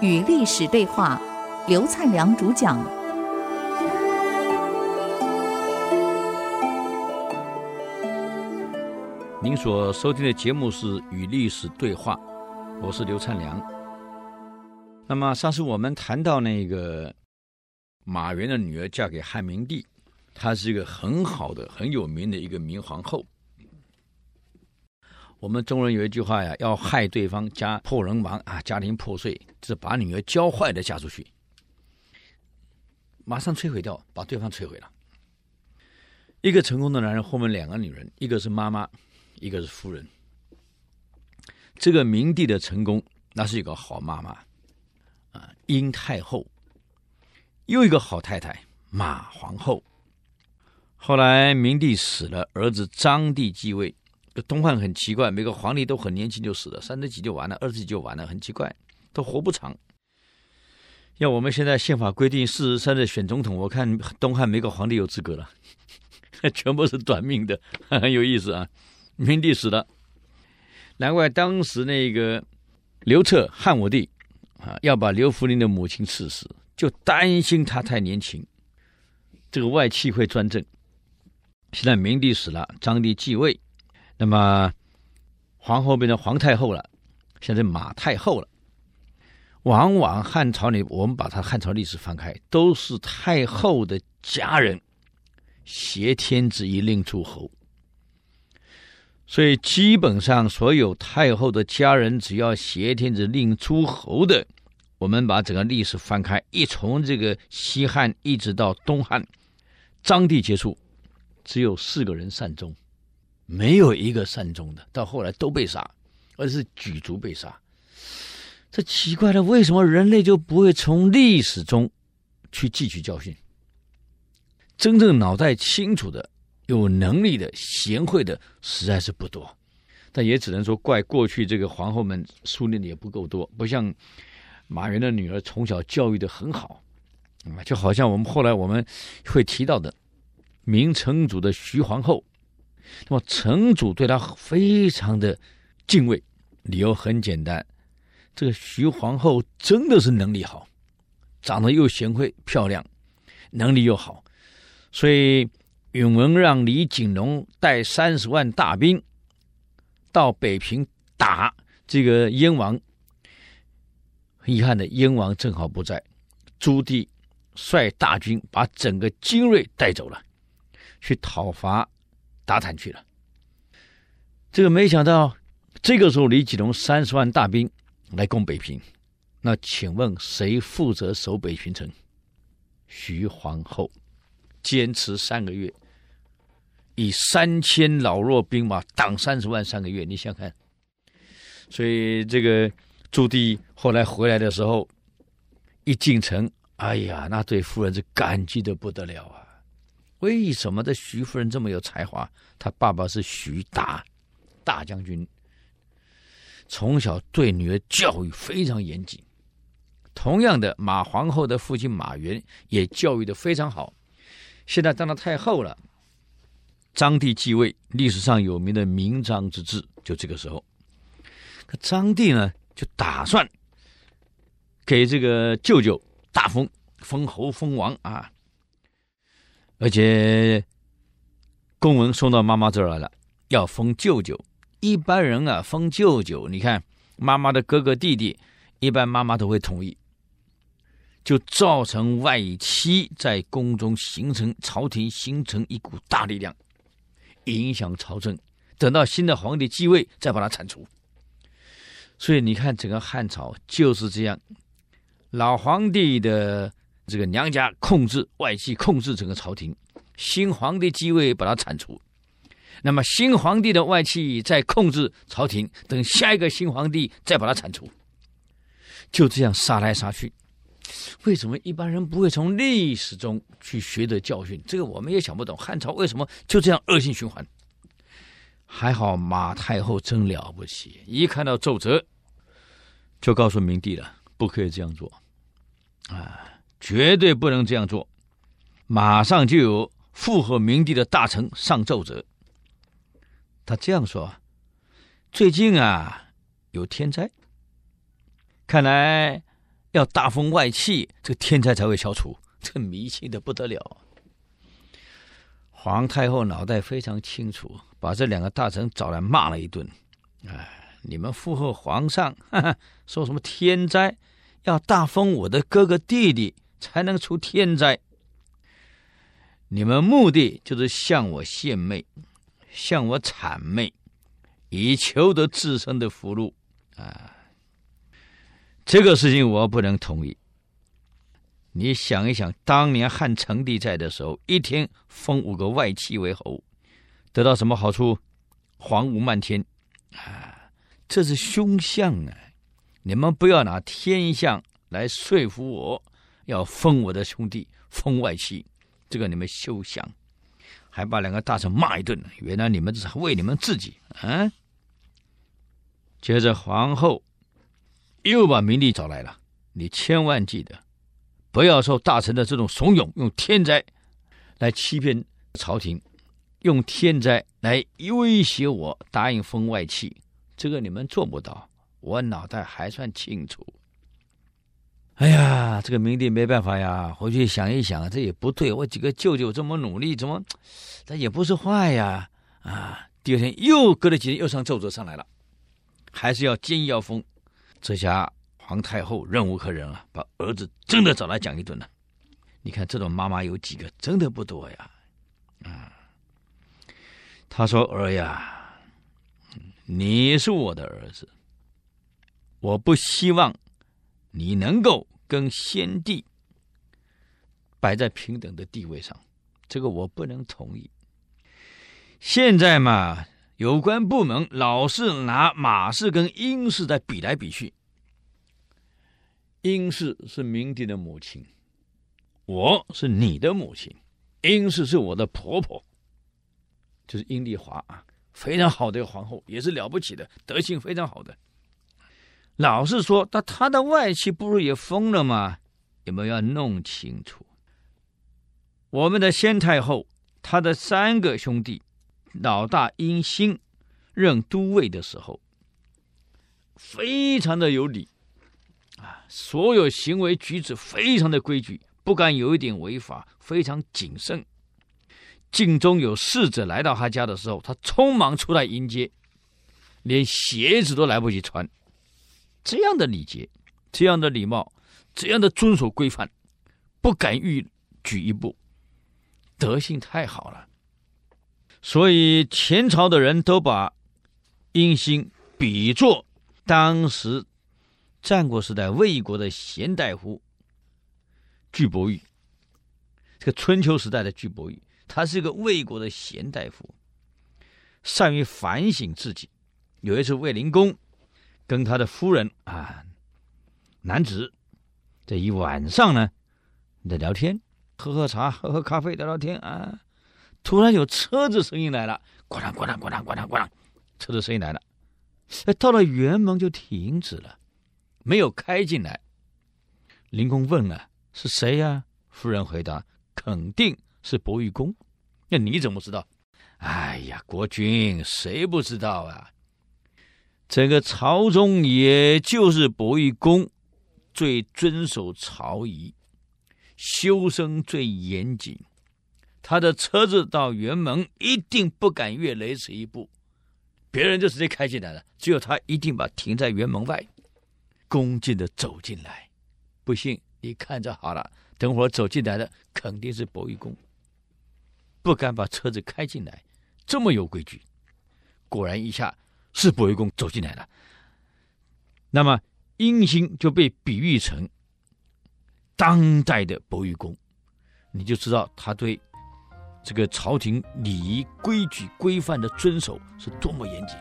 与历史对话，刘灿良主讲。您所收听的节目是《与历史对话》，我是刘灿良。那么上次我们谈到那个马援的女儿嫁给汉明帝，她是一个很好的、很有名的一个明皇后。我们中国人有一句话呀，要害对方家破人亡啊，家庭破碎，是把女儿教坏的嫁出去，马上摧毁掉，把对方摧毁了。一个成功的男人后面两个女人，一个是妈妈，一个是夫人。这个明帝的成功，那是一个好妈妈啊，英太后，又一个好太太马皇后。后来明帝死了，儿子张帝继位。东汉很奇怪，每个皇帝都很年轻就死了，三十几就完了，二十几就完了，很奇怪，都活不长。要我们现在宪法规定四十三岁选总统，我看东汉每个皇帝有资格了，全部是短命的，很有意思啊。明帝死了，难怪当时那个刘彻汉武帝啊，要把刘弗陵的母亲赐死，就担心他太年轻，这个外戚会专政。现在明帝死了，章帝继位。那么，皇后变成皇太后了，现在马太后了。往往汉朝里，我们把它汉朝历史翻开，都是太后的家人挟天子以令诸侯。所以基本上所有太后的家人，只要挟天子令诸侯的，我们把整个历史翻开，一从这个西汉一直到东汉，章帝结束，只有四个人善终。没有一个善终的，到后来都被杀，而是举族被杀。这奇怪了，为什么人类就不会从历史中去汲取教训？真正脑袋清楚的、有能力的、贤惠的，实在是不多。但也只能说怪过去这个皇后们树立的也不够多，不像马云的女儿从小教育的很好，就好像我们后来我们会提到的明成祖的徐皇后。那么城主对他非常的敬畏，理由很简单，这个徐皇后真的是能力好，长得又贤惠漂亮，能力又好，所以允文让李景龙带三十万大兵到北平打这个燕王。很遗憾的，燕王正好不在，朱棣率大军把整个精锐带走了，去讨伐。打坦去了，这个没想到，这个时候李景龙三十万大兵来攻北平，那请问谁负责守北平城？徐皇后坚持三个月，以三千老弱兵马挡三十万三个月，你想看。所以这个朱棣后来回来的时候，一进城，哎呀，那对夫人是感激的不得了啊。为什么这徐夫人这么有才华？她爸爸是徐达，大将军，从小对女儿教育非常严谨。同样的，马皇后的父亲马援也教育的非常好。现在当了太后了，张帝继位，历史上有名的明章之治，就这个时候。可张帝呢，就打算给这个舅舅大封，封侯封王啊。而且公文送到妈妈这儿来了，要封舅舅。一般人啊，封舅舅，你看妈妈的哥哥弟弟，一般妈妈都会同意，就造成外戚在宫中形成朝廷形成一股大力量，影响朝政。等到新的皇帝继位，再把他铲除。所以你看，整个汉朝就是这样，老皇帝的。这个娘家控制外戚，控制整个朝廷。新皇帝继位，把他铲除。那么新皇帝的外戚再控制朝廷，等下一个新皇帝再把他铲除。就这样杀来杀去。为什么一般人不会从历史中去学得教训？这个我们也想不懂。汉朝为什么就这样恶性循环？还好马太后真了不起，一看到奏折，就告诉明帝了，不可以这样做。啊。绝对不能这样做！马上就有附和明帝的大臣上奏折。他这样说：最近啊有天灾，看来要大封外戚，这个天灾才会消除。这迷信的不得了。皇太后脑袋非常清楚，把这两个大臣找来骂了一顿。哎，你们附和皇上，哈哈，说什么天灾，要大封我的哥哥弟弟才能除天灾。你们目的就是向我献媚，向我谄媚，以求得自身的福禄啊！这个事情我不能同意。你想一想，当年汉成帝在的时候，一天封五个外戚为侯，得到什么好处？皇武漫天啊！这是凶相啊！你们不要拿天象来说服我，要封我的兄弟，封外戚。这个你们休想，还把两个大臣骂一顿。原来你们这是为你们自己啊！接着皇后又把明帝找来了，你千万记得，不要受大臣的这种怂恿，用天灾来欺骗朝廷，用天灾来威胁我答应封外戚，这个你们做不到。我脑袋还算清楚。哎呀，这个明帝没办法呀，回去想一想，这也不对。我几个舅舅这么努力，怎么，他也不是坏呀？啊，第二天又隔了几天，又上奏折上来了，还是要坚毅要封。这下皇太后忍无可忍了，把儿子真的找来讲一顿了。你看这种妈妈有几个？真的不多呀。啊，他说：“儿呀，你是我的儿子，我不希望。”你能够跟先帝摆在平等的地位上，这个我不能同意。现在嘛，有关部门老是拿马氏跟英氏在比来比去。英氏是明帝的母亲，我是你的母亲，英氏是我的婆婆，就是殷丽华啊，非常好的一个皇后，也是了不起的，德行非常好的。老是说，那他的外戚不是也封了吗？你们要弄清楚？我们的先太后，他的三个兄弟，老大英兴任都尉的时候，非常的有礼啊，所有行为举止非常的规矩，不敢有一点违法，非常谨慎。镜中有侍者来到他家的时候，他匆忙出来迎接，连鞋子都来不及穿。这样的礼节，这样的礼貌，这样的遵守规范，不敢逾矩一步，德性太好了。所以前朝的人都把殷兴比作当时战国时代魏国的贤大夫巨伯玉。这个春秋时代的巨伯玉，他是一个魏国的贤大夫，善于反省自己。有一次卫灵公。跟他的夫人啊，男子这一晚上呢，在聊天，喝喝茶，喝喝咖啡，聊聊天啊。突然有车子声音来了，咣当咣当咣当咣当咣当，车子声音来了。哎，到了辕门就停止了，没有开进来。灵公问了：“是谁呀？”夫人回答：“肯定是伯玉公。”那你怎么知道？哎呀，国君，谁不知道啊？这个朝中，也就是伯夷公最遵守朝仪，修身最严谨。他的车子到辕门，一定不敢越雷池一步，别人就直接开进来了。只有他一定把停在辕门外，恭敬的走进来。不信你看着好了，等会儿走进来的肯定是伯夷公，不敢把车子开进来，这么有规矩。果然一下。是伯夷公走进来了，那么殷兴就被比喻成当代的伯夷公，你就知道他对这个朝廷礼仪规矩规范的遵守是多么严谨。